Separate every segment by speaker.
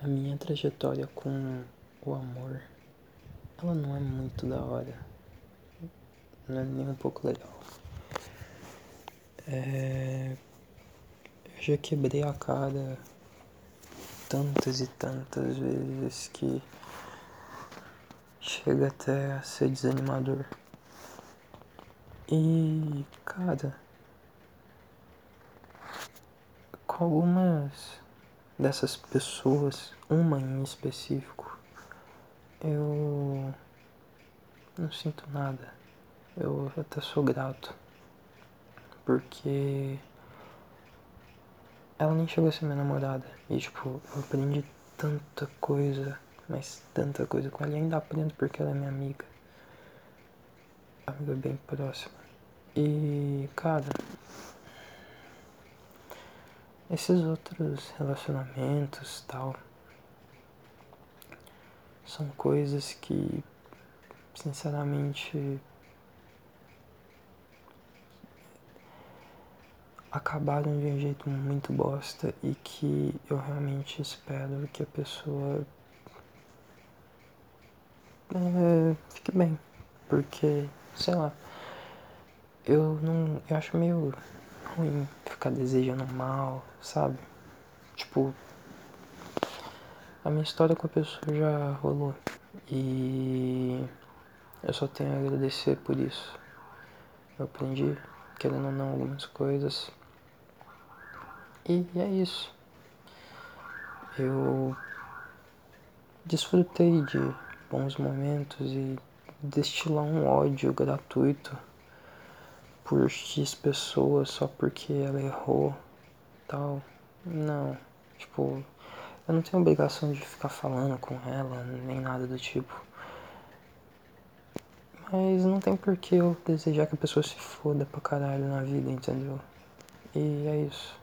Speaker 1: A minha trajetória com o amor, ela não é muito da hora. Não é nem um pouco legal. É... Eu já quebrei a cara tantas e tantas vezes que chega até a ser desanimador. E, cara, com algumas dessas pessoas, uma em específico, eu não sinto nada. Eu até sou grato. Porque ela nem chegou a ser minha namorada. E tipo, eu aprendi tanta coisa, mas tanta coisa com ela. E ainda aprendo porque ela é minha amiga. Amiga bem próxima. E, cara, esses outros relacionamentos tal são coisas que sinceramente acabaram de um jeito muito bosta e que eu realmente espero que a pessoa é, fique bem. Porque, sei lá, eu não. Eu acho meio ruim ficar desejando mal, sabe? Tipo, a minha história com a pessoa já rolou e eu só tenho a agradecer por isso. Eu aprendi, querendo ou não, algumas coisas. E é isso. Eu desfrutei de bons momentos e destilar um ódio gratuito por X pessoas só porque ela errou tal. Não, tipo, eu não tenho obrigação de ficar falando com ela, nem nada do tipo. Mas não tem por que eu desejar que a pessoa se foda pra caralho na vida, entendeu? E é isso.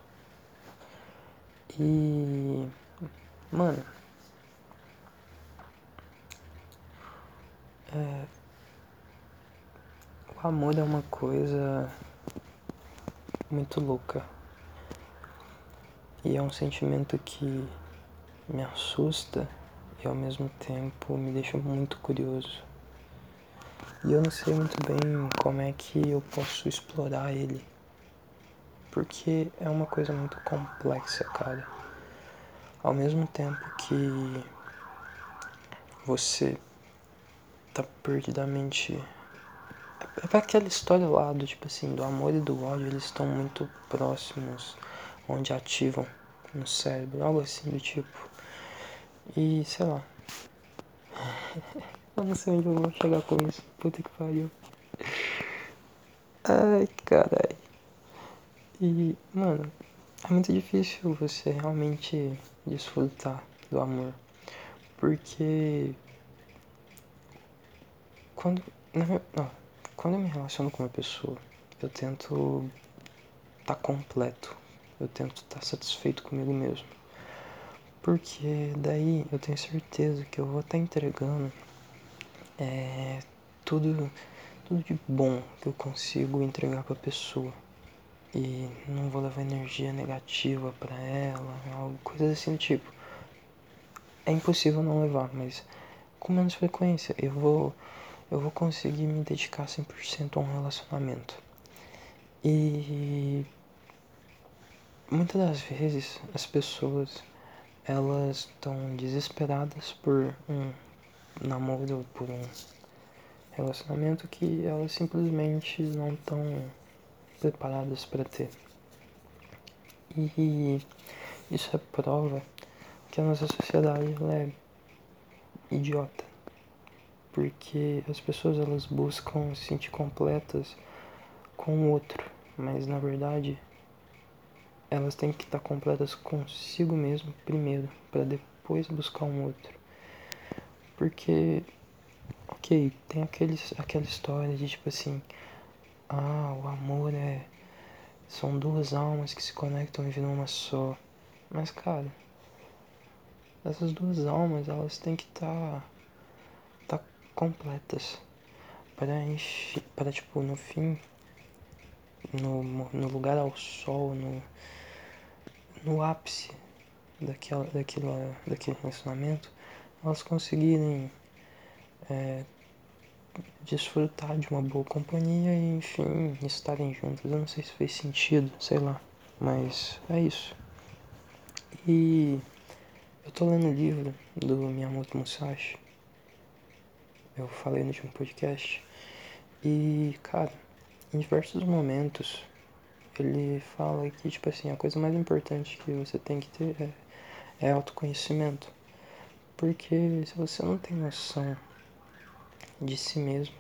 Speaker 1: E. Mano. É, amor é uma coisa muito louca. E é um sentimento que me assusta e ao mesmo tempo me deixa muito curioso. E eu não sei muito bem como é que eu posso explorar ele. Porque é uma coisa muito complexa, cara. Ao mesmo tempo que você tá perdidamente é aquela história lá do tipo assim, do amor e do ódio, eles estão muito próximos, onde ativam no cérebro, algo assim do tipo. E sei lá. Eu não sei onde eu vou chegar com isso. Puta que pariu. Ai, caralho. E, mano, é muito difícil você realmente desfrutar do amor. Porque. Quando. Não, quando eu me relaciono com uma pessoa, eu tento estar tá completo. Eu tento estar tá satisfeito comigo mesmo. Porque daí eu tenho certeza que eu vou estar tá entregando é, tudo, tudo de bom que eu consigo entregar para a pessoa. E não vou levar energia negativa para ela, coisas assim do tipo. É impossível não levar, mas com menos frequência eu vou eu vou conseguir me dedicar 100% a um relacionamento. E muitas das vezes as pessoas elas estão desesperadas por um namoro, por um relacionamento que elas simplesmente não estão preparadas para ter. E isso é prova que a nossa sociedade é idiota porque as pessoas elas buscam se sentir completas com o outro, mas na verdade elas têm que estar completas consigo mesmo primeiro, para depois buscar um outro. Porque, ok, tem aqueles, aquela história de tipo assim, ah, o amor é. São duas almas que se conectam e viram uma só. Mas cara, essas duas almas elas têm que estar completas para para tipo no fim no, no lugar ao sol no, no ápice daquela, daquela, daquele relacionamento, elas conseguirem é, desfrutar de uma boa companhia e, enfim, estarem juntas. Eu não sei se fez sentido, sei lá, mas é isso. E eu tô lendo o livro do Miyamoto Musashi. Eu falei no último podcast. E, cara, em diversos momentos ele fala que, tipo assim, a coisa mais importante que você tem que ter é, é autoconhecimento. Porque se você não tem noção de si mesmo,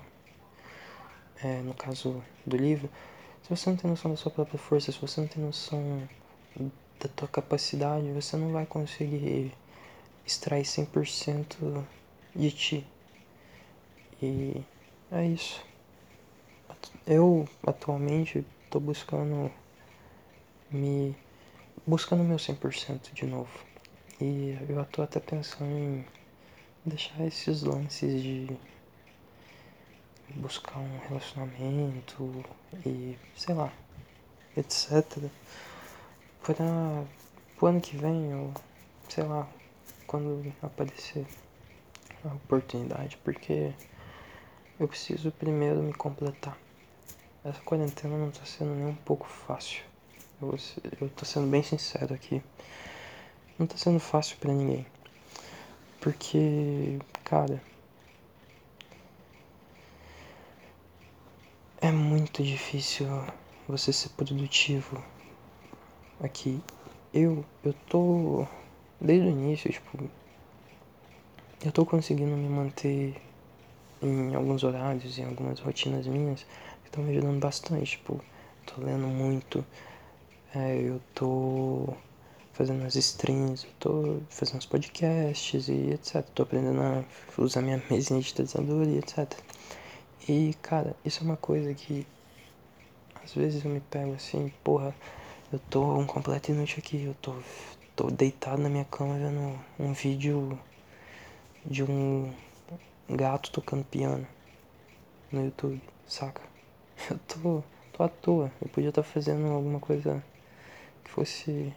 Speaker 1: é, no caso do livro, se você não tem noção da sua própria força, se você não tem noção da tua capacidade, você não vai conseguir extrair 100% de ti. E é isso. Eu atualmente estou buscando me buscando meu 100% de novo. E eu estou até pensando em deixar esses lances de buscar um relacionamento e sei lá, etc. Para o ano que vem, ou sei lá, quando aparecer a oportunidade, porque eu preciso primeiro me completar. Essa quarentena não tá sendo nem um pouco fácil. Eu, eu tô sendo bem sincero aqui. Não tá sendo fácil para ninguém. Porque, cara, é muito difícil você ser produtivo aqui. Eu, eu tô desde o início, tipo, eu tô conseguindo me manter em alguns horários, em algumas rotinas minhas, que estão me ajudando bastante. Tipo, tô lendo muito, é, eu tô fazendo as streams, eu tô fazendo os podcasts e etc. Tô aprendendo a usar minha mesinha digitalizadora e etc. E, cara, isso é uma coisa que às vezes eu me pego assim, porra, eu tô um completo inútil aqui, eu tô, tô deitado na minha cama vendo um vídeo de um gato tocando piano no YouTube, saca? Eu tô, tô à toa. Eu podia estar tá fazendo alguma coisa que fosse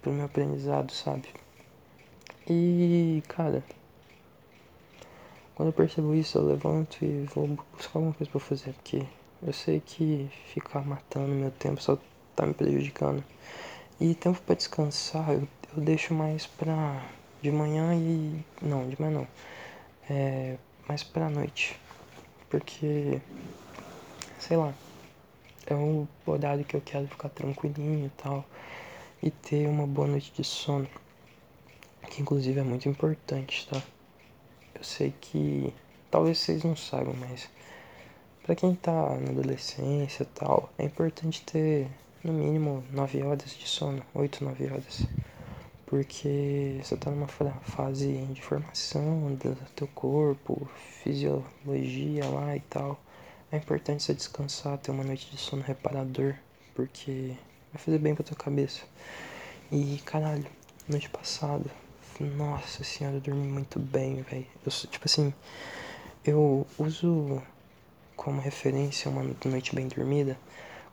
Speaker 1: pro meu aprendizado, sabe? E, cara, quando eu percebo isso, eu levanto e vou buscar alguma coisa pra fazer, porque eu sei que ficar matando meu tempo só tá me prejudicando. E tempo para descansar eu, eu deixo mais pra de manhã e. Não, de manhã não. É, mais pra noite. Porque. Sei lá. É um horário que eu quero ficar tranquilinho e tal. E ter uma boa noite de sono. Que inclusive é muito importante, tá? Eu sei que. Talvez vocês não saibam, mas. Pra quem tá na adolescência e tal, é importante ter no mínimo 9 horas de sono, 8, 9 horas porque você está numa fase de formação do teu corpo, fisiologia lá e tal. É importante você descansar, ter uma noite de sono reparador, porque vai fazer bem pra tua cabeça. E caralho, noite passada, nossa senhora, eu dormi muito bem, velho. Eu tipo assim, eu uso como referência uma noite bem dormida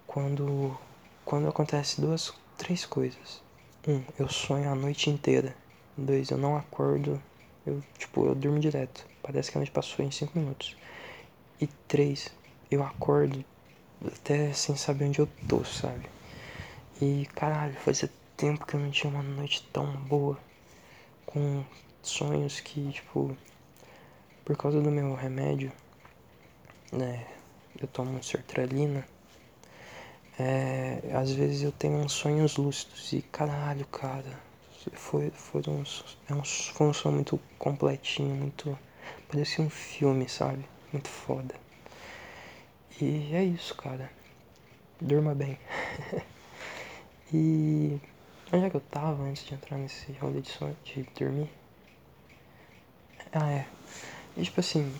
Speaker 1: quando quando acontece duas, três coisas. Um, eu sonho a noite inteira. Dois, eu não acordo. Eu, tipo, eu durmo direto. Parece que a noite passou em cinco minutos. E três, eu acordo até sem saber onde eu tô, sabe? E caralho, fazia tempo que eu não tinha uma noite tão boa. Com sonhos que, tipo, por causa do meu remédio, né? Eu tomo sertralina é, às vezes eu tenho uns sonhos lúcidos e caralho, cara. Foi, foi, um, é um, foi um sonho muito completinho, muito. Parecia um filme, sabe? Muito foda. E é isso, cara. Durma bem. e onde é que eu tava antes de entrar nesse rolê de, sonho, de dormir? Ah, é. E tipo assim,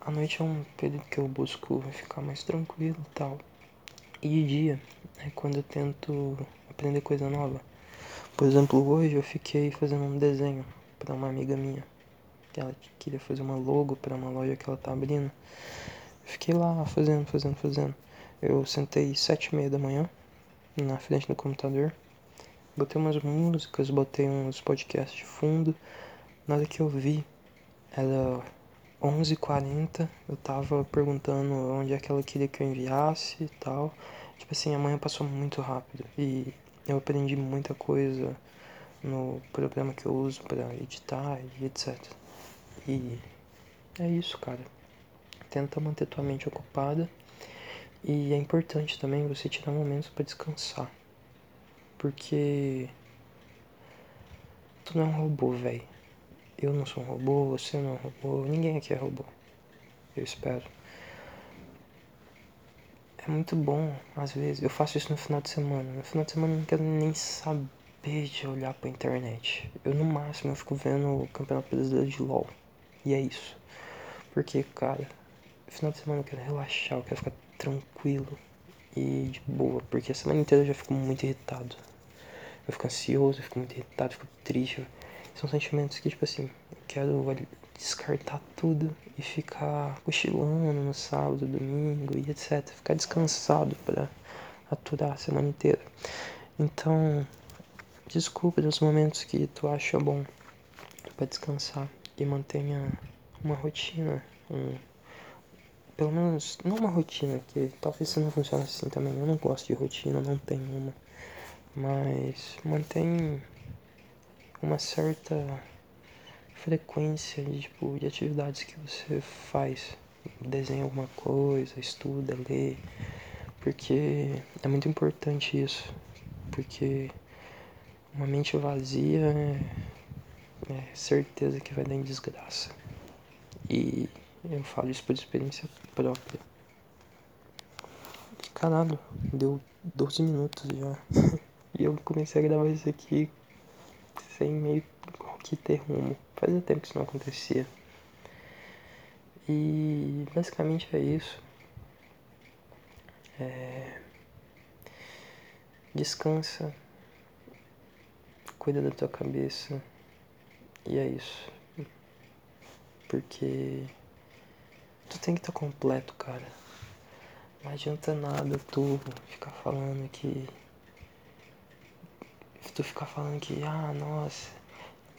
Speaker 1: a noite é um período que eu busco ficar mais tranquilo e tal. E de dia é quando eu tento aprender coisa nova. Por exemplo, hoje eu fiquei fazendo um desenho para uma amiga minha. Ela queria fazer uma logo para uma loja que ela tá abrindo. Fiquei lá fazendo, fazendo, fazendo. Eu sentei sete e meia da manhã na frente do computador. botei umas músicas, botei uns podcasts de fundo. Nada que eu vi era 11h40, eu tava perguntando onde é que ela queria que eu enviasse e tal. Tipo assim, a manhã passou muito rápido e eu aprendi muita coisa no programa que eu uso para editar e etc. E é isso, cara. Tenta manter tua mente ocupada e é importante também você tirar momentos para descansar. Porque tu não é um robô, velho eu não sou um robô, você não é um robô, ninguém aqui é robô. Eu espero. É muito bom, às vezes. Eu faço isso no final de semana. No final de semana eu não quero nem saber de olhar pra internet. Eu, no máximo, eu fico vendo o Campeonato Brasileiro de LOL. E é isso. Porque, cara, no final de semana eu quero relaxar, eu quero ficar tranquilo e de boa. Porque a semana inteira eu já fico muito irritado. Eu fico ansioso, eu fico muito irritado, eu fico triste. São sentimentos que, tipo assim, eu quero descartar tudo e ficar cochilando no sábado, domingo e etc. Ficar descansado para aturar a semana inteira. Então, desculpe dos momentos que tu acha bom para descansar e mantenha uma rotina, um, pelo menos não uma rotina, que talvez não funcione assim também. Eu não gosto de rotina, não tenho uma, mas mantém uma certa frequência de, tipo, de atividades que você faz. Desenha alguma coisa, estuda, lê. Porque é muito importante isso. Porque uma mente vazia é, é certeza que vai dar em desgraça. E eu falo isso por experiência própria. Caralho, deu 12 minutos já. e eu comecei a gravar isso aqui sem meio que ter rumo. Fazia tempo que isso não acontecia. E basicamente é isso. É... Descansa. Cuida da tua cabeça. E é isso. Porque tu tem que estar completo, cara. Não adianta nada tu ficar falando que tu ficar falando que, ah, nossa,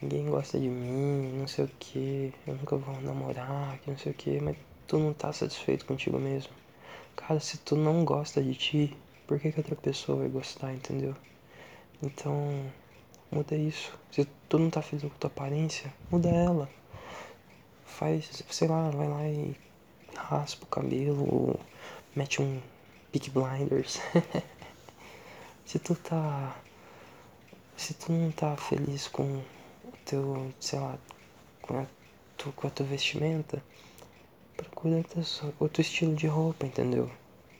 Speaker 1: ninguém gosta de mim, não sei o que, eu nunca vou namorar, que não sei o que, mas tu não tá satisfeito contigo mesmo. Cara, se tu não gosta de ti, por que, que outra pessoa vai gostar, entendeu? Então, muda isso. Se tu não tá feliz com tua aparência, muda ela. Faz, sei lá, vai lá e raspa o cabelo, ou mete um Peak Blinders. se tu tá se tu não tá feliz com o teu, sei lá, com a, tu, com a tua vestimenta, procura outro estilo de roupa, entendeu?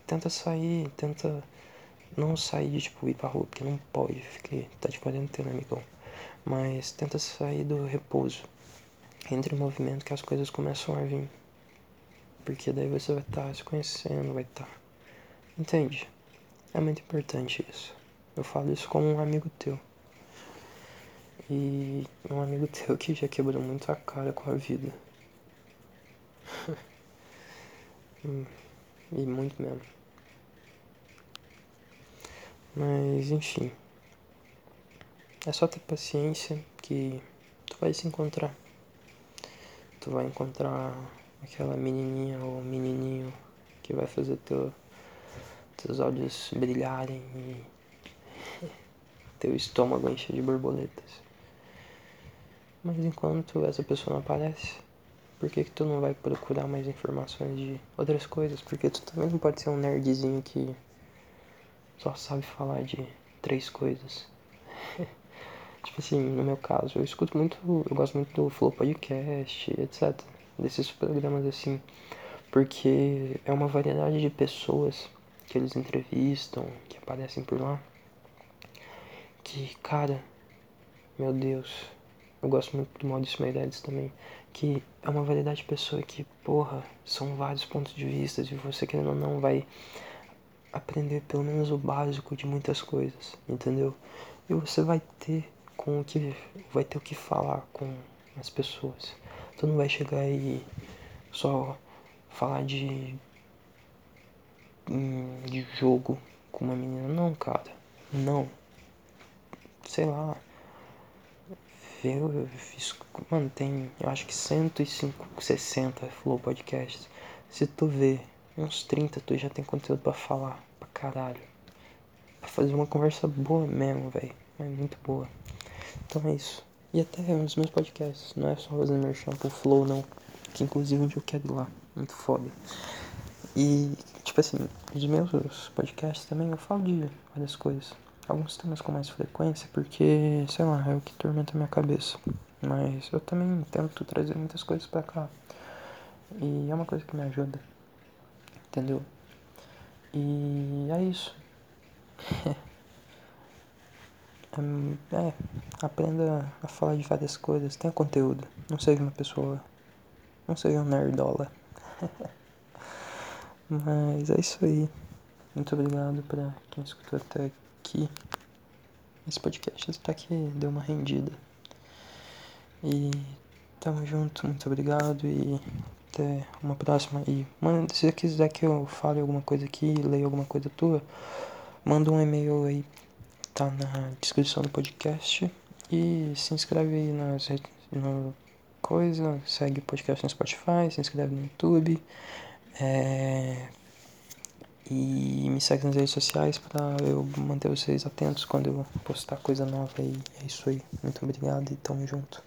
Speaker 1: Tenta sair, tenta não sair de tipo ir pra rua, porque não pode, porque tá de quarentena, amigão. Mas tenta sair do repouso. Entre o movimento que as coisas começam a vir. Porque daí você vai estar tá se conhecendo, vai estar. Tá... Entende? É muito importante isso. Eu falo isso como um amigo teu. E um amigo teu que já quebrou muito a cara com a vida. e muito mesmo. Mas enfim. É só ter paciência que tu vai se encontrar. Tu vai encontrar aquela menininha ou menininho que vai fazer teu, teus olhos brilharem e teu estômago encher de borboletas. Mas enquanto essa pessoa não aparece, por que, que tu não vai procurar mais informações de outras coisas? Porque tu também não pode ser um nerdzinho que só sabe falar de três coisas. tipo assim, no meu caso, eu escuto muito, eu gosto muito do Flow Podcast, etc. Desses programas assim, porque é uma variedade de pessoas que eles entrevistam, que aparecem por lá. Que, cara, meu Deus, eu gosto muito do Maurício Meirelles também, que é uma variedade de pessoa que, porra, são vários pontos de vista e você querendo ou não vai aprender pelo menos o básico de muitas coisas, entendeu? E você vai ter com o que vai ter o que falar com as pessoas. Tu não vai chegar e só falar de hum, de jogo com uma menina, não, cara. Não. sei lá. Eu, eu fiz. Mano, tem. Eu acho que 105, 60 Flow Podcasts. Se tu vê uns 30, tu já tem conteúdo pra falar. Pra caralho. Pra fazer uma conversa boa mesmo, velho. É muito boa. Então é isso. E até os meus podcasts. Não é só fazer merchan pro Flow, não. Que inclusive onde eu quero ir lá. Muito foda. E, tipo assim, os meus podcasts também eu falo de várias coisas. Alguns temas com mais frequência, porque, sei lá, é o que tormenta a minha cabeça. Mas eu também tento trazer muitas coisas pra cá. E é uma coisa que me ajuda. Entendeu? E é isso. é, aprenda a falar de várias coisas. Tenha conteúdo. Não seja uma pessoa. Não seja um nerdola. Mas é isso aí. Muito obrigado pra quem escutou até aqui. Esse podcast até que deu uma rendida. E tamo junto, muito obrigado e até uma próxima. E mano, se você quiser que eu fale alguma coisa aqui, leia alguma coisa tua, manda um e-mail aí, tá na descrição do podcast. E se inscreve aí nas redes, no coisa, segue o podcast no Spotify, se inscreve no YouTube. É... E me segue nas redes sociais para eu manter vocês atentos quando eu postar coisa nova. E é isso aí. Muito obrigado e tamo junto.